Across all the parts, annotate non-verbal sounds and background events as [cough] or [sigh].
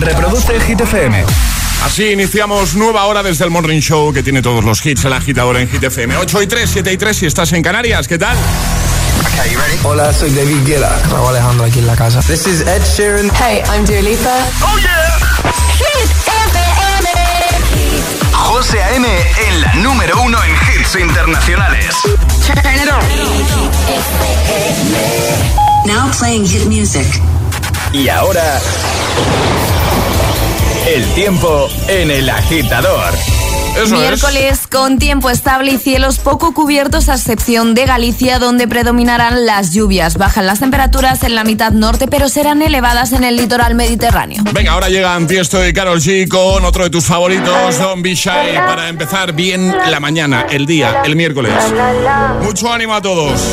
reproduce Hit FM. Así iniciamos nueva hora desde el Morning Show que tiene todos los hits, el agitador en Hit FM. 8 y 3, 7 y 3 si estás en Canarias, ¿qué tal? Hola, soy David Guetta. Raúl Alejandro aquí en la casa. This is Ed Sheeran. Hey, I'm Dua Lipa. ¡Oh, yeah! Hit FM. José A.M. en la número uno en hits internacionales. Turn it on. Now playing hit music. Y ahora... El tiempo en el agitador. Eso Miércoles con tiempo estable y cielos poco cubiertos a excepción de Galicia donde predominarán las lluvias. Bajan las temperaturas en la mitad norte pero serán elevadas en el litoral mediterráneo. Venga, ahora llegan Tiesto y Carol G con otro de tus favoritos, Don't Be Shy, para empezar bien la mañana, el día, el miércoles. Mucho ánimo a todos.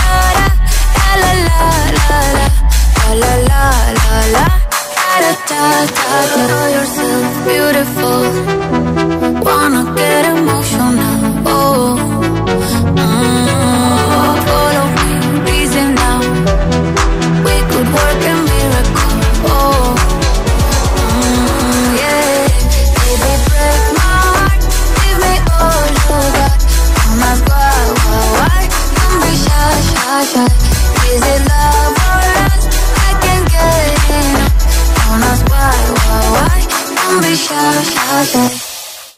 Wanna get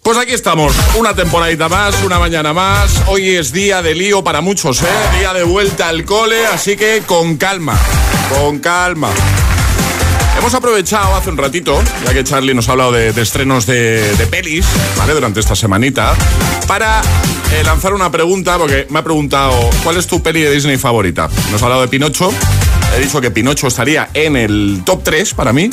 Pues aquí estamos, una temporadita más, una mañana más. Hoy es día de lío para muchos, ¿eh? Día de vuelta al cole, así que con calma, con calma. Hemos aprovechado hace un ratito, ya que Charlie nos ha hablado de, estrenos de, de pelis, ¿vale? Durante esta semanita, para eh, lanzar una pregunta, porque me ha preguntado, ¿cuál es tu peli de Disney favorita? Nos ha hablado de Pinocho. He dicho que Pinocho estaría en el top 3 para mí.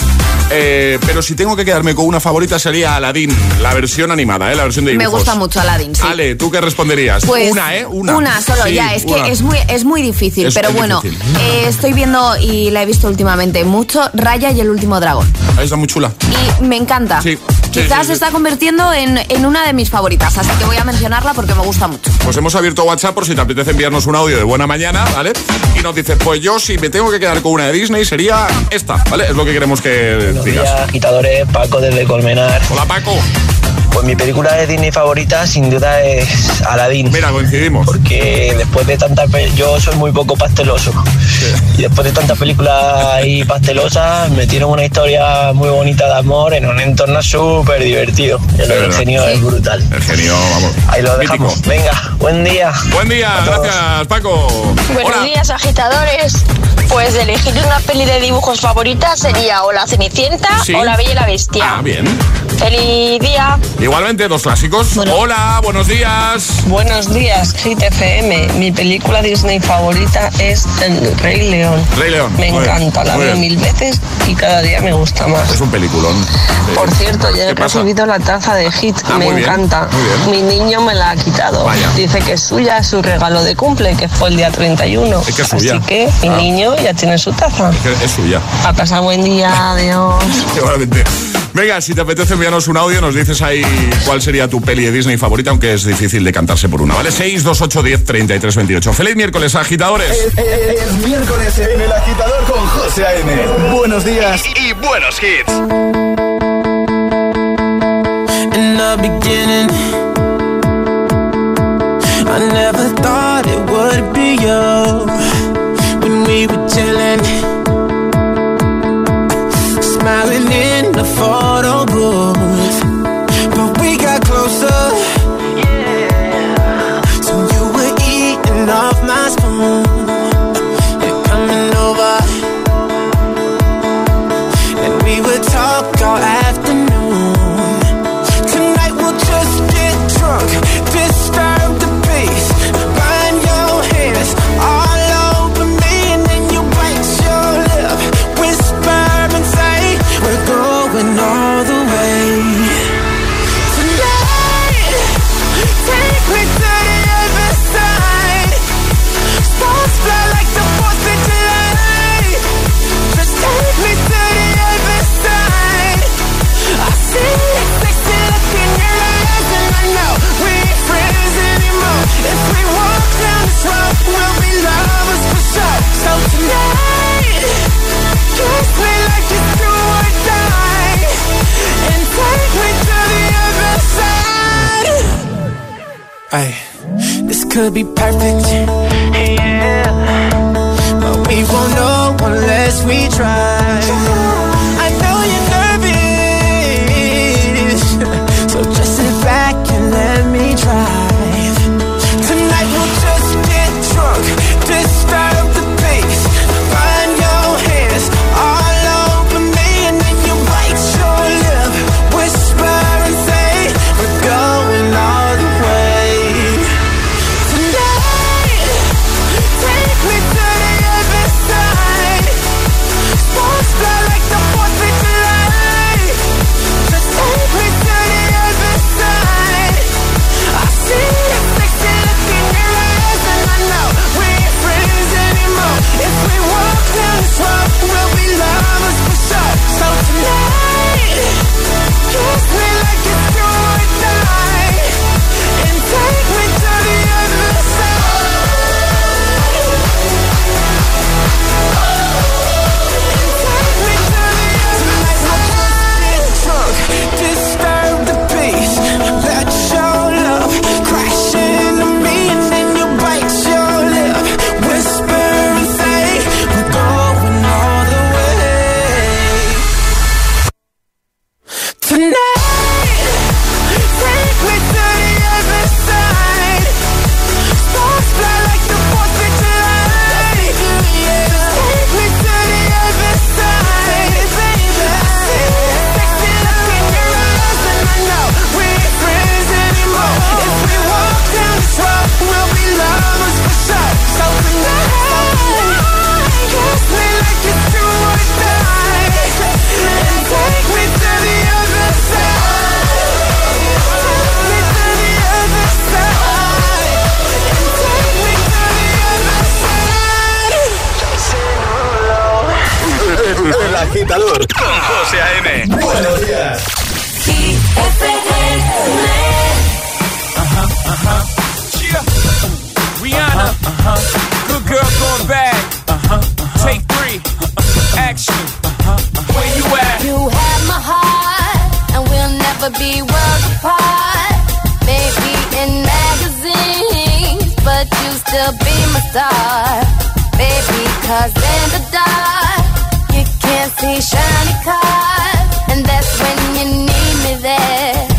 Eh, pero si tengo que quedarme con una favorita sería Aladdin, la versión animada, ¿eh? la versión de Me dibujos. gusta mucho Aladdin, sí. Ale, ¿tú qué responderías? Pues, una, ¿eh? Una. Una solo, Sí, ya. Es una. que es muy, es muy difícil. Es pero bueno, difícil. eh, estoy viendo y la he visto últimamente mucho Raya y el último dragón. Ahí está muy chula. Y me encanta. Sí, Quizás sí, sí. se está convirtiendo en, en una de mis favoritas, así que voy a mencionarla porque me gusta mucho. Pues hemos abierto WhatsApp por si te apetece enviarnos un audio de buena mañana, ¿vale? Y nos dices, pues yo si me tengo que quedar con una de Disney sería esta, ¿vale? Es lo que queremos que Buenos digas. días, agitadores, Paco desde Colmenar. Hola Paco. Pues mi película de Disney favorita sin duda es Aladdin. Mira, coincidimos. Porque después de tantas yo soy muy poco pasteloso y después de tantas películas ahí pastelosas metieron una historia muy bonita de amor en un entorno súper divertido. El verdad. ingenio es brutal. El genio, vamos. Ahí lo mítico. dejamos. Venga, buen día. Buen día, gracias Paco. Buenos Hola. días, agitadores. Pues elegir una peli de dibujos favorita sería o La Cenicienta Sí. o La Bella y la Bestia. Ah, bien. Feliz día. Igualmente, dos clásicos. Hola, buenos días. Buenos días, Hit FM. Mi película Disney favorita es El Rey León. Rey León. Me Muy bien, encanta, la muy veo bien. mil veces y cada día me gusta más. Es un peliculón. Sí. Por cierto, ya he recibido la taza de Hit, Ah, me muy encanta. muy bien. Mi niño me la ha quitado. Vaya. Dice que es suya, es su regalo de cumple, que fue el día 31. Es que es suya. Así que mi Ah. niño ya tiene su taza. Que Es suya. A casa, buen día, adiós. [laughs] Igualmente. Venga, si te apetece enviarnos un audio, nos dices ahí cuál sería tu peli de Disney favorita, aunque es difícil de cantarse por una, ¿vale? 6, 2, 8, 10, 33, 28. Feliz miércoles, agitadores. Es miércoles en el agitador con José A.M. Buenos días. Y buenos hits. in the beginning. I never thought it would be you could be perfect. José Buenos días. Rihanna, good girl going bad. Take three, action. Where you at? You have my heart, and we'll never be worlds apart. Maybe in magazines, but you still be my star. Baby, cause in the dark, you can't see shiny cars. And that's when you need me there.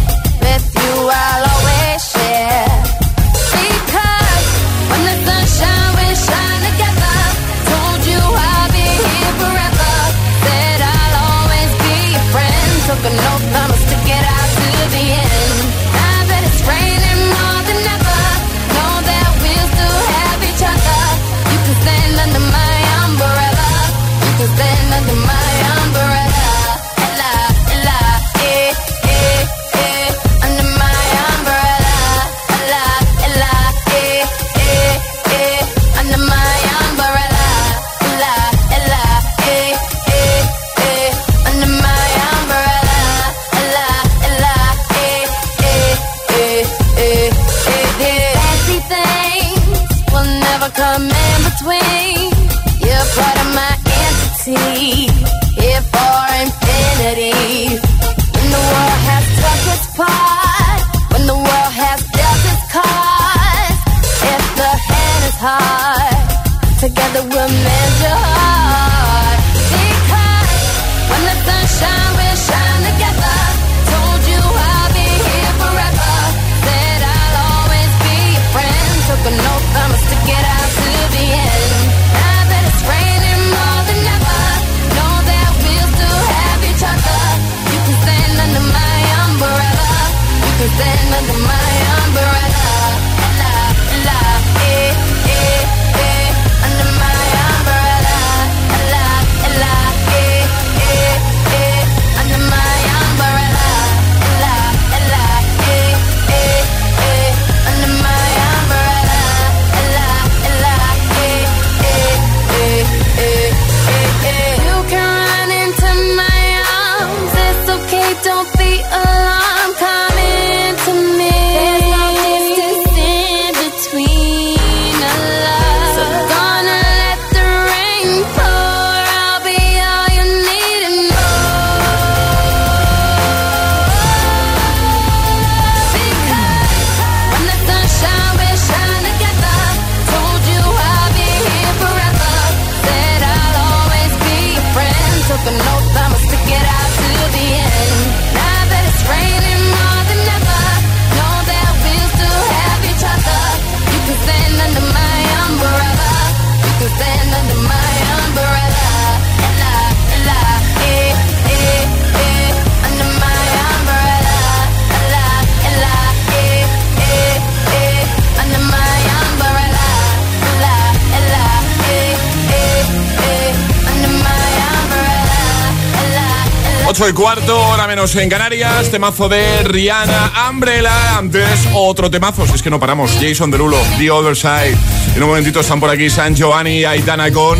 hora menos en Canarias, temazo de Rihanna Umbrella, antes otro temazo, si es que no paramos, Jason Derulo, The Other Side. En un momentito están por aquí San Giovanni Aitana con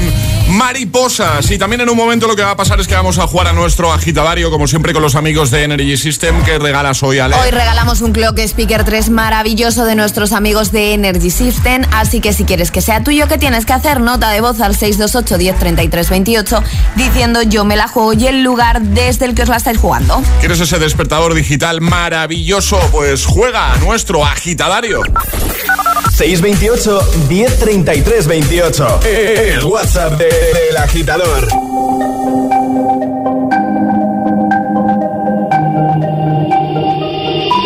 mariposas. Y también en un momento lo que va a pasar es que vamos a jugar a nuestro agitadario, como siempre con los amigos de Energy System, que regalas hoy, Ale. Hoy regalamos un Clock Speaker 3 maravilloso de nuestros amigos de Energy System, así que si quieres que sea tuyo, ¿qué tienes que hacer? Nota de voz al 628 1033 28 diciendo yo me la juego y el lugar desde el que os la estáis jugando. ¿Quieres ese despertador digital maravilloso? Pues juega a nuestro agitadario. 628 1033 28. El WhatsApp del de, de agitador.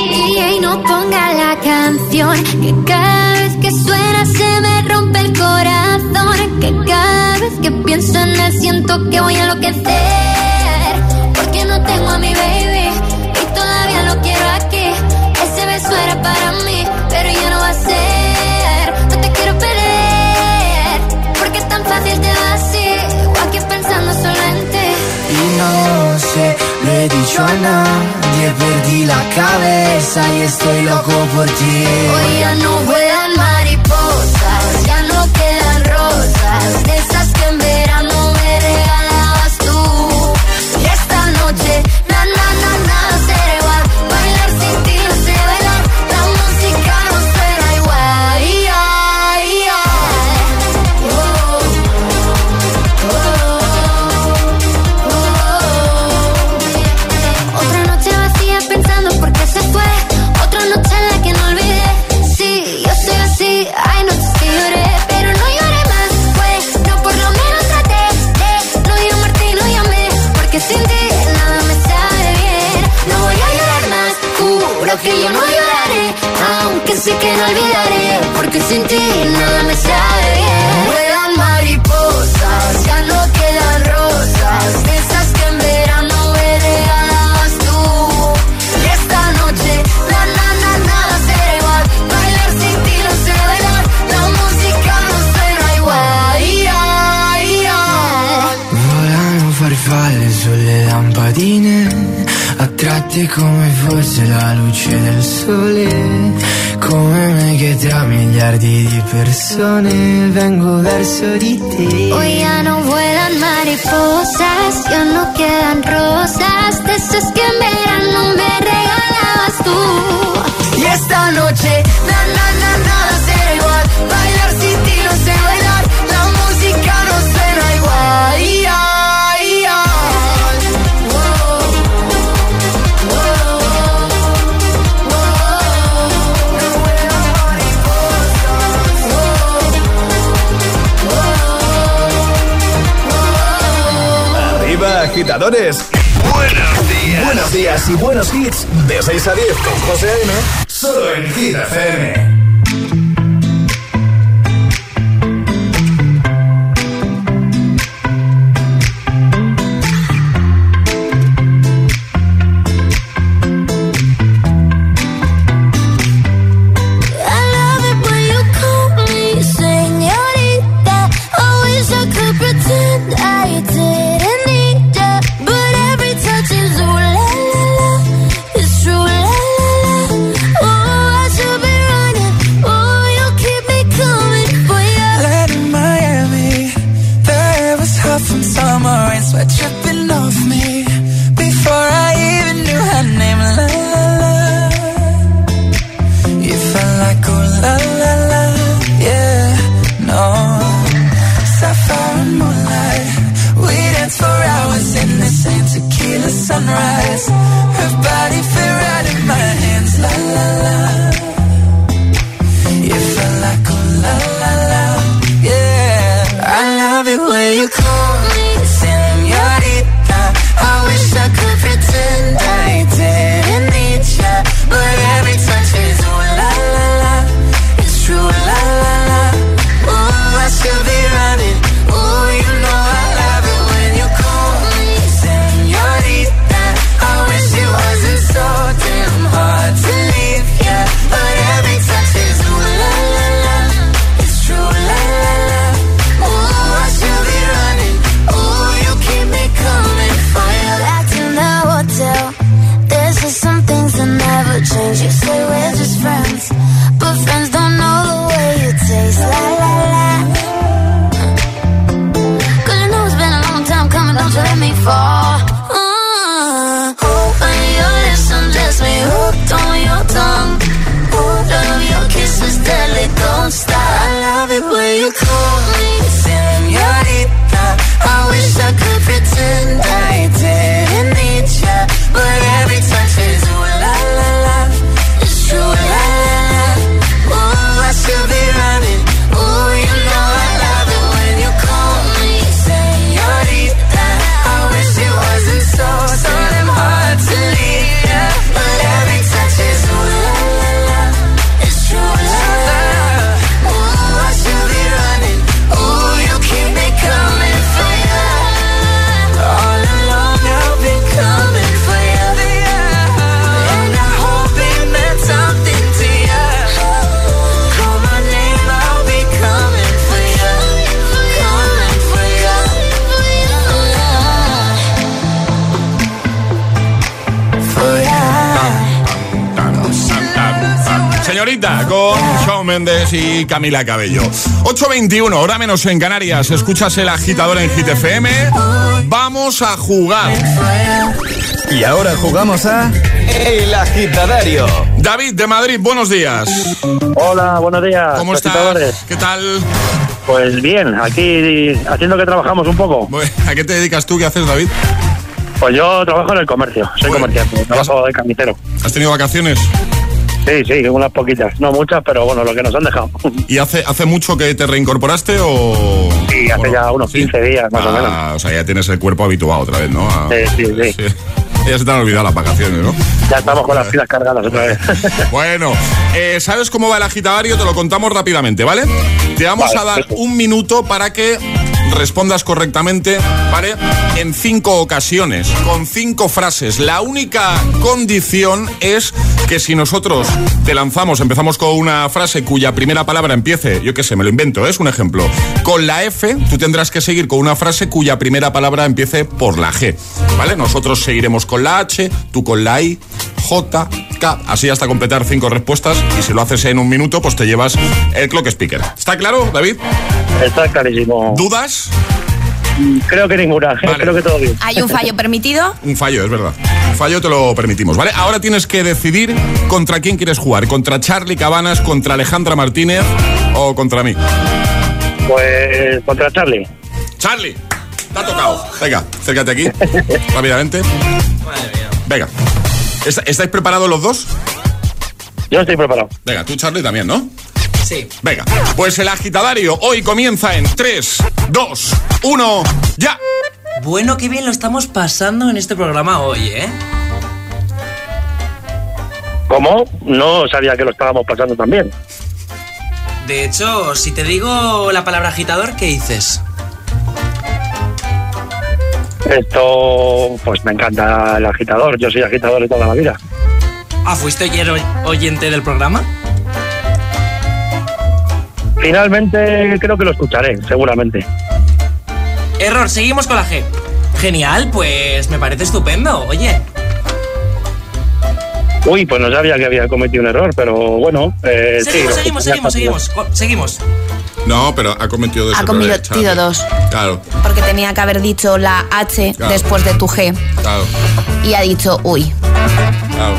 Ey, ey, no ponga la canción. Que cada vez que suena se me rompe el corazón. Que cada vez que pienso en él siento que voy a enloquecer. Porque no tengo a mi baby. Y todavía lo quiero aquí. Ese beso era para mí, pero ya no va a ser. noche lo he dicho a nadie perdi la cabeza y estoy loco por ti Hoy ya no voy persone vengo verso di te. Oh, y buenos hits. De 6 a 10 con José A.M. Solo en Hit FM. Y Camila Cabello. 8.21, hora menos en Canarias. Escuchas el agitador en Hit FM. Vamos a jugar. Y ahora jugamos a El Agitadario. David de Madrid, buenos días. Hola, buenos días. ¿Cómo estás? ¿Qué tal? Pues bien, aquí haciendo que trabajamos un poco. ¿A qué te dedicas tú? ¿Qué haces, David? Pues yo trabajo en el comercio, soy Bueno. comerciante, trabajo de carnicero. ¿Has tenido vacaciones? Sí, sí, unas poquitas, no muchas, pero bueno, lo que nos han dejado. [laughs] ¿Y hace, hace mucho que te reincorporaste o...? Sí, hace ya unos 15 días, más o menos. Ah, o sea, ya tienes el cuerpo habituado otra vez, ¿no? A- Sí, sí, [laughs] sí. Ya se te han olvidado las vacaciones, ¿no? Ya estamos con las pilas cargadas otra vez. [laughs] Bueno, eh, ¿sabes cómo va el agitadario? Te lo contamos rápidamente, ¿vale? Te vamos Vale, a dar perfecto. un minuto para que respondas correctamente, ¿vale? En cinco ocasiones, con cinco frases. La única condición es que si nosotros te lanzamos, empezamos con una frase cuya primera palabra empiece, yo qué sé, me lo invento, ¿eh? es un ejemplo, con la F, tú tendrás que seguir con una frase cuya primera palabra empiece por la G, ¿vale? Nosotros seguiremos con la H, tú con la I, J, K, así hasta completar cinco respuestas y si lo haces en un minuto, pues te llevas el clock speaker. ¿Está claro, David? Está clarísimo. ¿Dudas? Creo que ninguna, Vale. creo que todo bien. ¿Hay un fallo permitido? Un fallo, es verdad. Un fallo te lo permitimos, ¿vale? Ahora tienes que decidir contra quién quieres jugar. ¿Contra Charlie Cabanas, contra Alejandra Martínez o contra mí? Pues contra Charlie. Charlie, te ha tocado. Venga, acércate aquí, [laughs] rápidamente. Venga. ¿Est- ¿Estáis preparados los dos? Yo estoy preparado. Venga, tú Charlie también, ¿no? Sí. Venga, pues el agitadario hoy comienza en 3, 2, 1, ya. bueno, qué bien lo estamos pasando en este programa hoy, ¿eh? ¿Cómo? No sabía que lo estábamos pasando también. De hecho, si te digo la palabra agitador, ¿qué dices? Esto, pues me encanta el agitador. Yo soy agitador de toda la vida. Ah, ¿fuiste ayer oyente del programa? Finalmente creo que lo escucharé, seguramente. Error, seguimos con la G. Genial, pues me parece estupendo. Oye, Uy, pues no sabía que había cometido un error, pero bueno. Eh, seguimos, seguimos, seguimos, seguimos, seguimos. No, pero ha cometido dos Ha cometido dos. Claro, Porque tenía que haber dicho la H Claro. después de tu G. claro, Y ha dicho, uy. claro.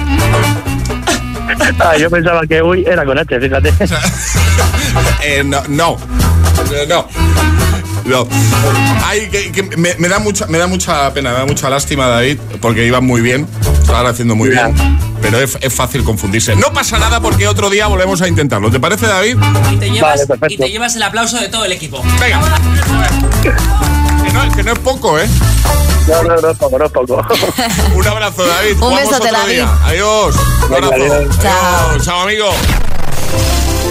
Ah, yo pensaba que uy era con H, fíjate. [laughs] Eh, no, no. No. No. Ay, que, que me, me da mucha, me da mucha pena, me da mucha lástima, David, porque iban muy bien, estaban haciendo muy Ya. bien, pero es, es fácil confundirse. No pasa nada porque otro día volvemos a intentarlo. ¿Te parece, David? Y te llevas, Vale, perfecto. y te llevas el aplauso de todo el equipo. Venga. Que no, que no es poco, ¿eh? No, no, no, poco, no, poco. [laughs] Un abrazo, David. Un besote, otro David. día. Adiós. Un Venga, abrazo. adiós. Chao. Adiós. Chao, amigo.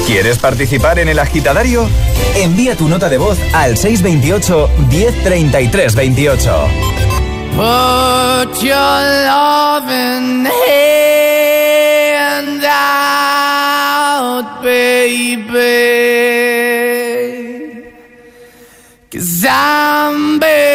¿Quieres participar en el agitadario? Envía tu nota de voz al 628 1033 28. Put your loving hand out, baby. Cause I'm begging.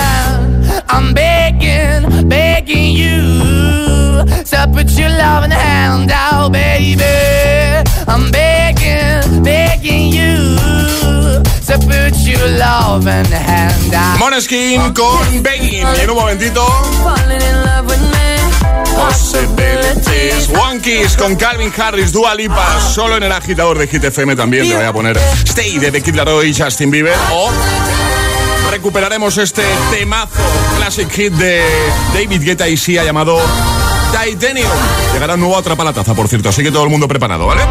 I'm begging, begging you to put your loving hand out, baby. I'm begging, begging you to put your loving hand out. Moneskin con Begging. Y en un momentito. Possibilities. One Kiss con Calvin Harris, Dua Lipa, solo en el agitador de Hit FM también te voy a poner Stay de The Kid Laroi y Justin Bieber o recuperaremos este temazo classic hit de David Guetta y Sia llamado Titanium. Llegará nuevo Atrapalataza, por cierto, así que todo el mundo preparado, ¿vale?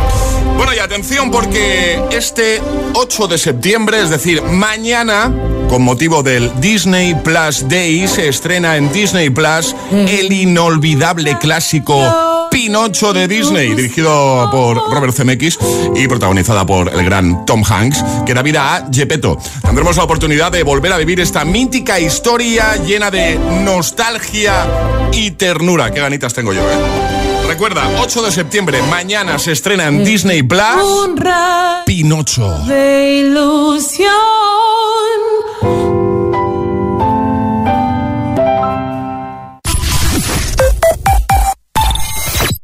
Bueno, y atención porque este 8 de septiembre, es decir, mañana, con motivo del Disney Plus Day, se estrena en Disney Plus el inolvidable clásico Pinocho de Disney, dirigido por Robert Zemeckis y protagonizada por el gran Tom Hanks, que da vida a Gepetto. Tendremos la oportunidad de volver a vivir esta mítica historia llena de nostalgia y ternura. Qué ganitas tengo yo, ¿eh? Recuerda, 8 de septiembre, mañana se estrena en Disney Plus Pinocho. De ilusión.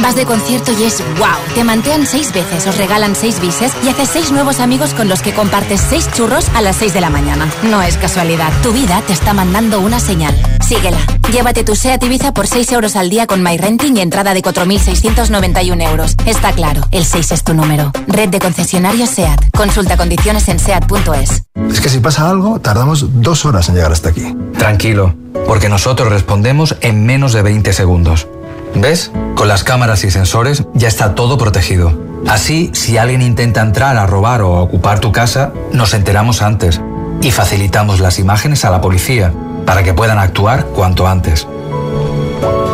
Vas de concierto y es wow. Te mantean seis veces, os regalan seis bises y haces seis nuevos amigos con los que compartes seis churros a las seis de la mañana. No es casualidad. Tu vida te está mandando una señal. Síguela. Llévate tu SEAT Ibiza por 6 euros al día con MyRenting y entrada de 4.691 euros. Está claro, el 6 es tu número. Red de concesionarios SEAT. Consulta condiciones en SEAT.es. Es que si pasa algo, tardamos dos horas en llegar hasta aquí. Tranquilo, porque nosotros respondemos en menos de 20 segundos. ¿Ves? Con las cámaras y sensores ya está todo protegido. Así, si alguien intenta entrar a robar o a ocupar tu casa, nos enteramos antes y facilitamos las imágenes a la policía para que puedan actuar cuanto antes.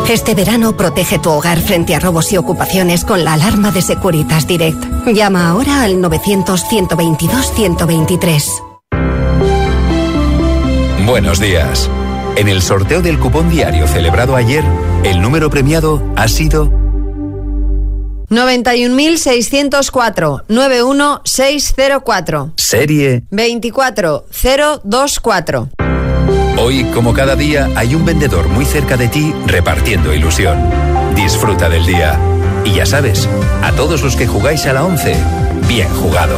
Este verano protege tu hogar frente a robos y ocupaciones con la alarma de Securitas Direct. Llama ahora al 900-122-123. Buenos días. En el sorteo del cupón diario celebrado ayer, el número premiado ha sido 91.604 91604. Serie. 24024. Hoy, como cada día, hay un vendedor muy cerca de ti repartiendo ilusión. Disfruta del día. Y ya sabes, a todos los que jugáis a la 11, bien jugado.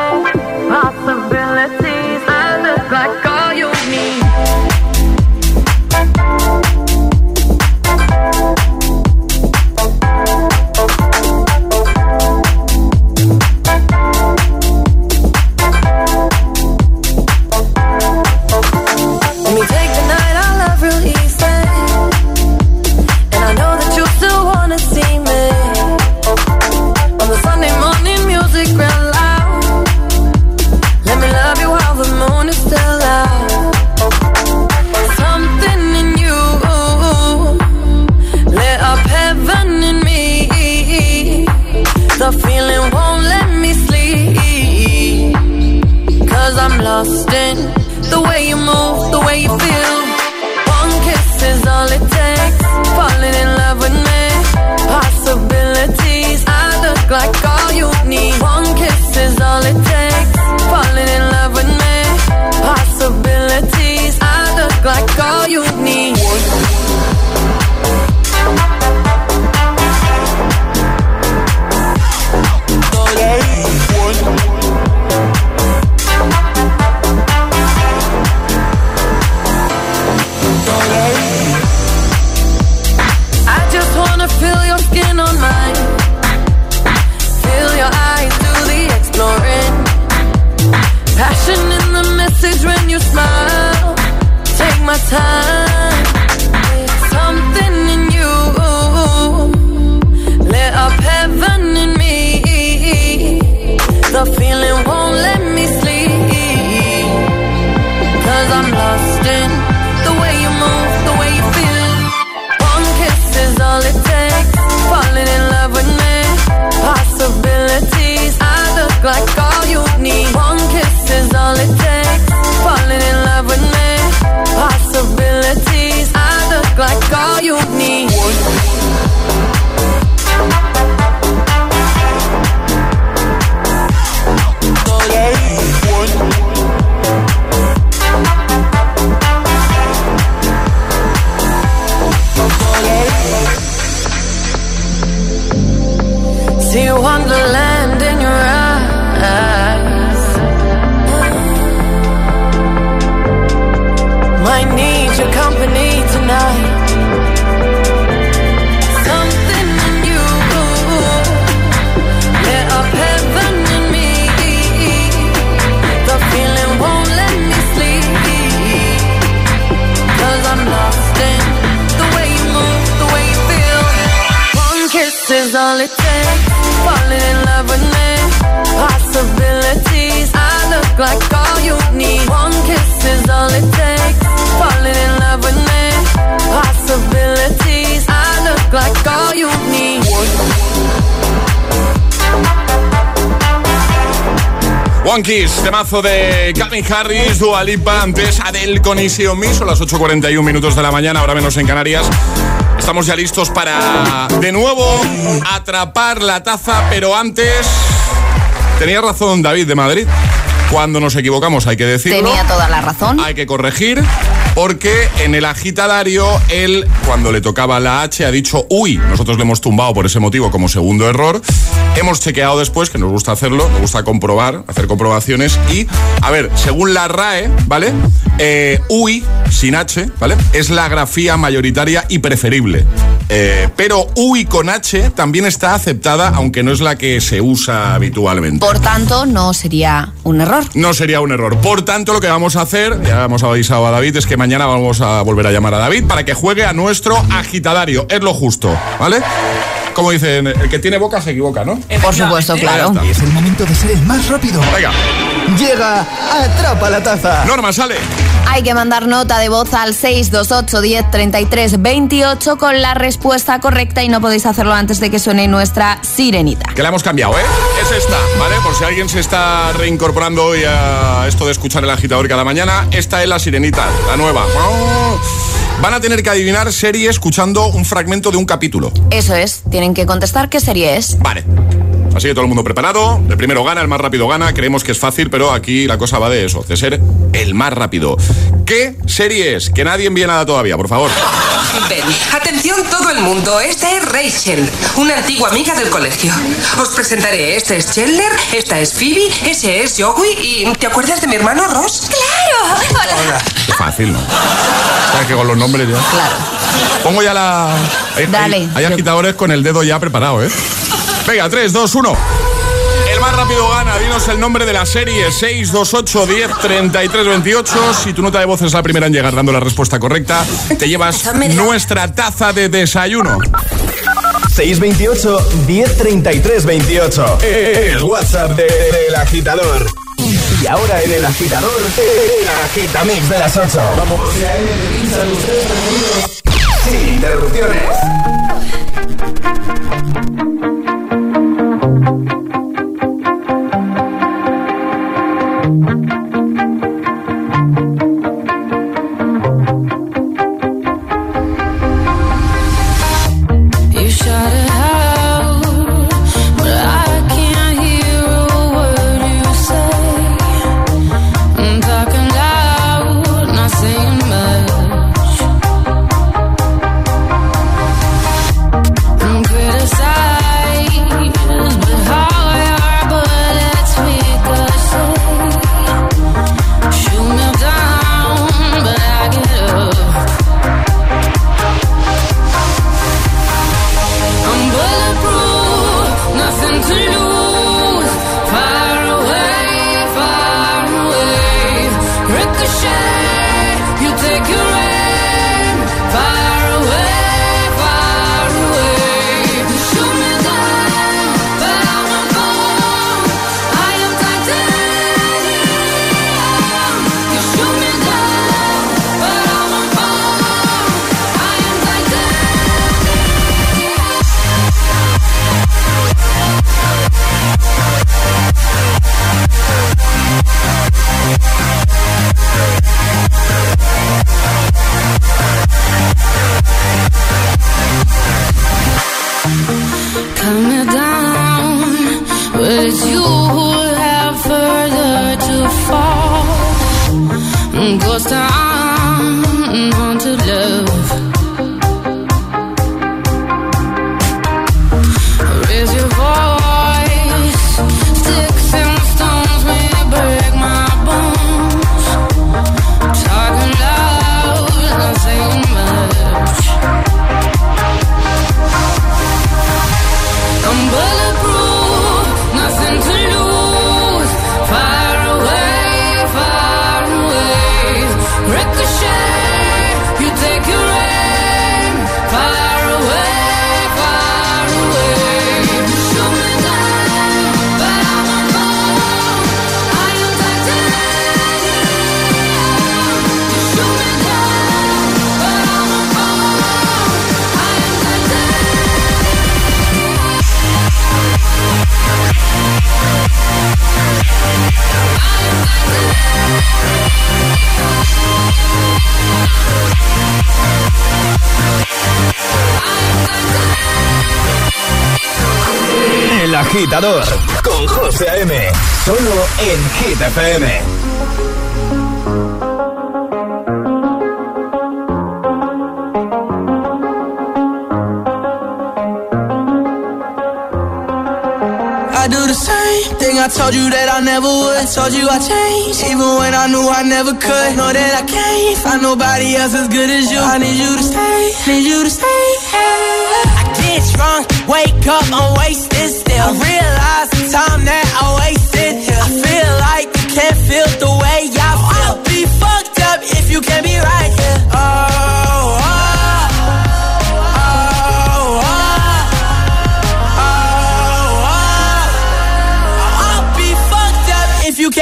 Kiss, temazo de Calvin Harris, Dua Lipa, antes Adele con Easy on Me, son las 8.41 minutos de la mañana, ahora menos en Canarias. Estamos ya listos para, de nuevo, atrapar la taza, pero antes... Tenía razón David de Madrid. Cuando nos equivocamos hay que decirlo. Tenía toda la razón. Hay que corregir. Porque en el agitadario, él, cuando le tocaba la H, ha dicho uy. Nosotros le hemos tumbado por ese motivo como segundo error. Hemos chequeado después, que nos gusta hacerlo, nos gusta comprobar, hacer comprobaciones. Y, a ver, según la RAE, ¿vale? Eh, uy, sin H, ¿vale? Es la grafía mayoritaria y preferible. Eh, pero uy con H también está aceptada, aunque no es la que se usa habitualmente. Por tanto, no sería un error. No sería un error. Por tanto, lo que vamos a hacer, ya hemos avisado a David, es que mañana vamos a volver a llamar a David para que juegue a nuestro agitadario. Es lo justo, ¿vale? Como dicen, el que tiene boca se equivoca, ¿no? Por supuesto, claro. Y es el momento de ser el más rápido. Venga. Llega, atrapa la taza. Norma, sale. Hay que mandar nota de voz al 628 10 33 28 con la respuesta correcta y no podéis hacerlo antes de que suene nuestra sirenita. Que la hemos cambiado, ¿eh? Es esta, ¿vale? Por si alguien se está reincorporando hoy a esto de escuchar el agitador cada mañana, esta es la sirenita, la nueva. Van a tener que adivinar serie escuchando un fragmento de un capítulo. Eso es, tienen que contestar qué serie es. Vale. Así que todo el mundo preparado. El primero gana, el más rápido gana. Creemos que es fácil, pero aquí la cosa va de eso, de ser el más rápido. ¿Qué serie es? Que nadie envíe nada todavía, por favor. Ven, atención todo el mundo, esta es Rachel, una antigua amiga del colegio. Os presentaré, este es Chandler, esta es Phoebe, ese es Joey y ¿te acuerdas de mi hermano Ross? ¡Claro! Hola. Qué fácil, ¿no? ¿Sabes que con los nombres ya? Claro. Pongo ya la... Hay, Dale. hay- hay agitadores con el dedo ya preparado, ¿eh? Venga, 3, 2, 1. El más rápido gana. Dinos el nombre de la serie 628 10 33 28. Si tu nota de voz es la primera en llegar dando la respuesta correcta, te llevas nuestra taza de desayuno. 628 1033 28. El WhatsApp de- del agitador. Y ahora en el agitador, el agitamix de las 8. Vamos. Sin interrupciones. Agitador con José A.M. Solo en Hit FM. I do the same thing I told you that I never would. Told you I changed, even when I knew I never could. Know that I can't find nobody else as good as you. I need you to stay, need you to stay. I get drunk, wake up, I'm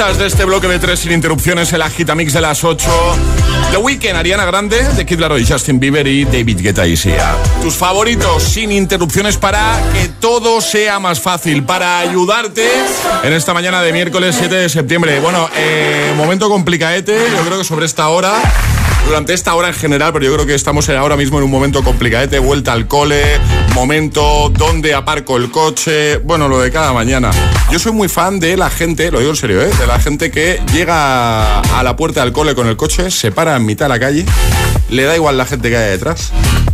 De este bloque de tres sin interrupciones, el Agitamix de las 8. The Weeknd, Ariana Grande, de Kid Laroi, Justin Bieber y David Guetta y Sia. Tus favoritos sin interrupciones para que todo sea más fácil, para ayudarte en esta mañana de miércoles 7 de septiembre. Bueno, eh, momento complicadete, yo creo que sobre esta hora durante esta hora en general, pero yo creo que estamos ahora mismo en un momento complicadete, vuelta al cole, momento donde aparco el coche, bueno, lo de cada mañana. Yo soy muy fan de la gente, lo digo en serio, ¿eh? de la gente que llega a la puerta del cole con el coche, se para en mitad de la calle, le da igual la gente que hay detrás,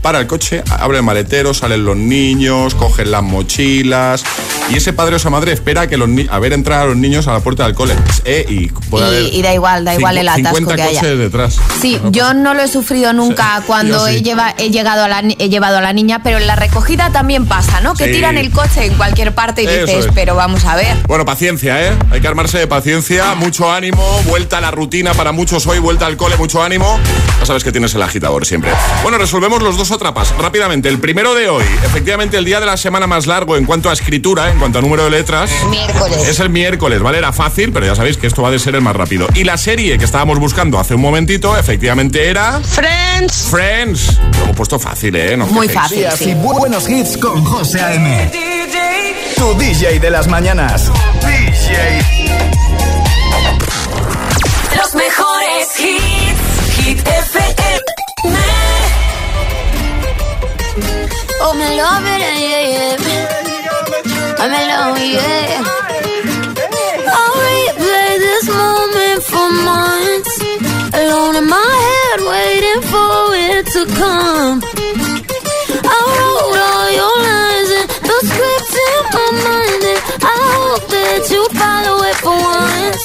para el coche, abre el maletero, salen los niños, cogen las mochilas y ese padre o esa madre espera que los a ver entrar a los niños a la puerta del cole. Eh, y, y, da igual, da igual el atasco que haya. detrás. Sí, yo no lo he sufrido nunca cuando he, he, llegado a la, he llevado a la niña, pero en la recogida también pasa, ¿no? Que tiran el coche en cualquier parte y dices, pero vamos a ver. Bueno, paciencia, ¿eh? Hay que armarse de paciencia, mucho ánimo, vuelta a la rutina para muchos hoy, vuelta al cole, mucho ánimo. Ya sabes que tienes el agitador siempre. Bueno, resolvemos los dos atrapas rápidamente. El primero de hoy, efectivamente el día de la semana más largo en cuanto a escritura, en cuanto a número de letras. Miércoles. Es el miércoles, ¿vale? Era fácil, pero ya sabéis que esto va a ser el más rápido. Y la serie que estábamos buscando hace un momentito, efectivamente era... Friends. Friends. Lo hemos puesto fácil, ¿eh? Muy fácil. Sí, buenos hits con José A.M. Tu DJ de las mañanas. DJ. Los mejores hits. Hit FM. Oh, me love it, yeah, yeah. I'm in love, yeah. I'll replay this moment for months. Alone in my head, waiting for it to come. I wrote all your lines and the scripts in my mind, and I hope that you follow it for once.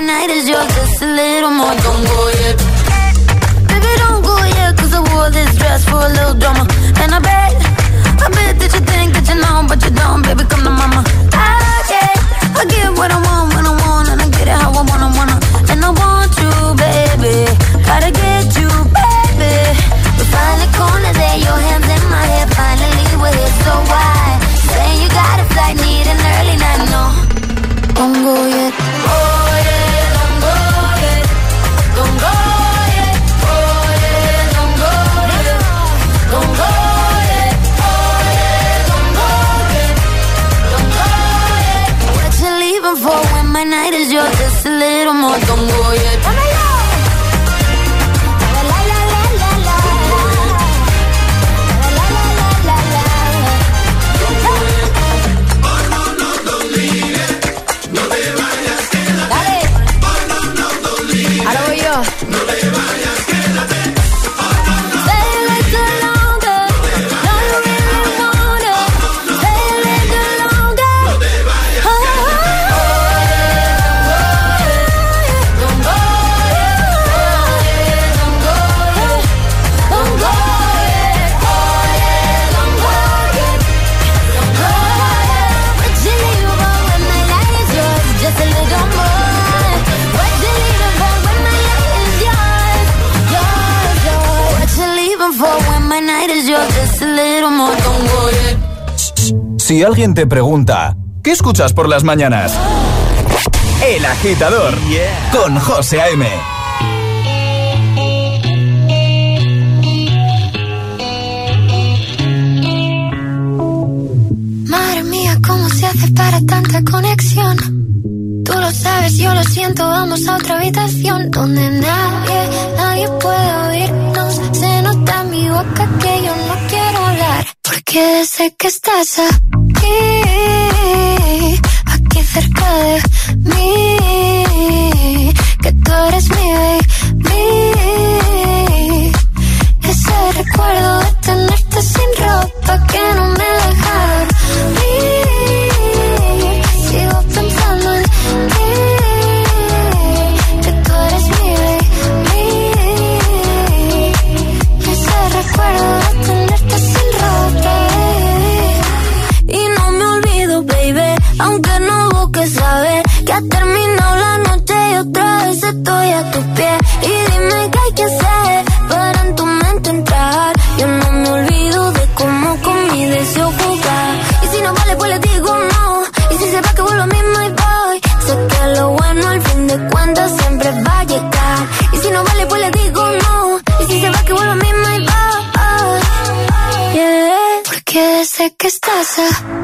my night is yours? Just a little more. Don't go yet. Baby, don't go yet, cause I wore this dress for a little drama. And I bet, I bet that you think that you know, but you don't, baby, come to mama. I get, I get what I want Si alguien te pregunta, ¿qué escuchas por las mañanas? El agitador con José A.M. Madre mía, ¿cómo se hace para tanta conexión? Tú lo sabes, yo lo siento, vamos a otra habitación donde nadie, nadie puede oírnos. Se nota en mi boca que yo no porque sé que estás aquí, aquí cerca de mí, que tú eres mi baby. Ese recuerdo que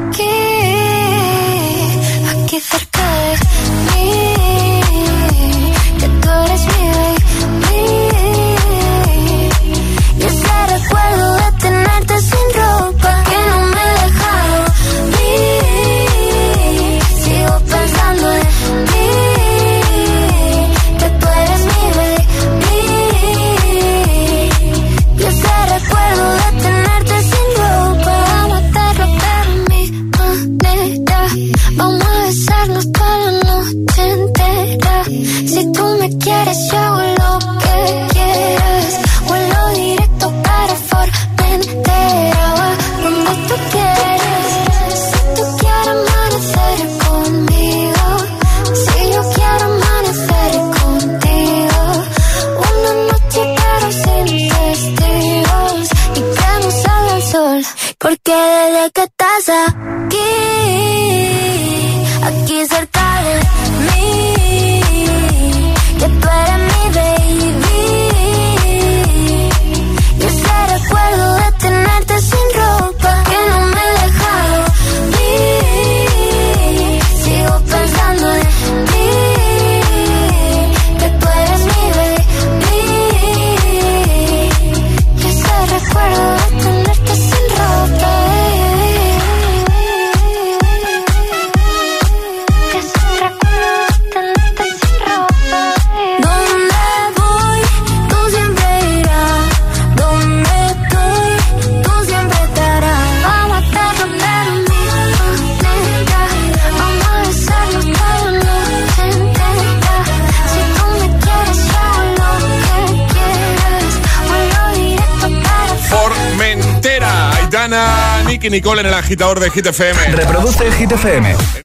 agitador de Hit FM. Reproduce Hit FM.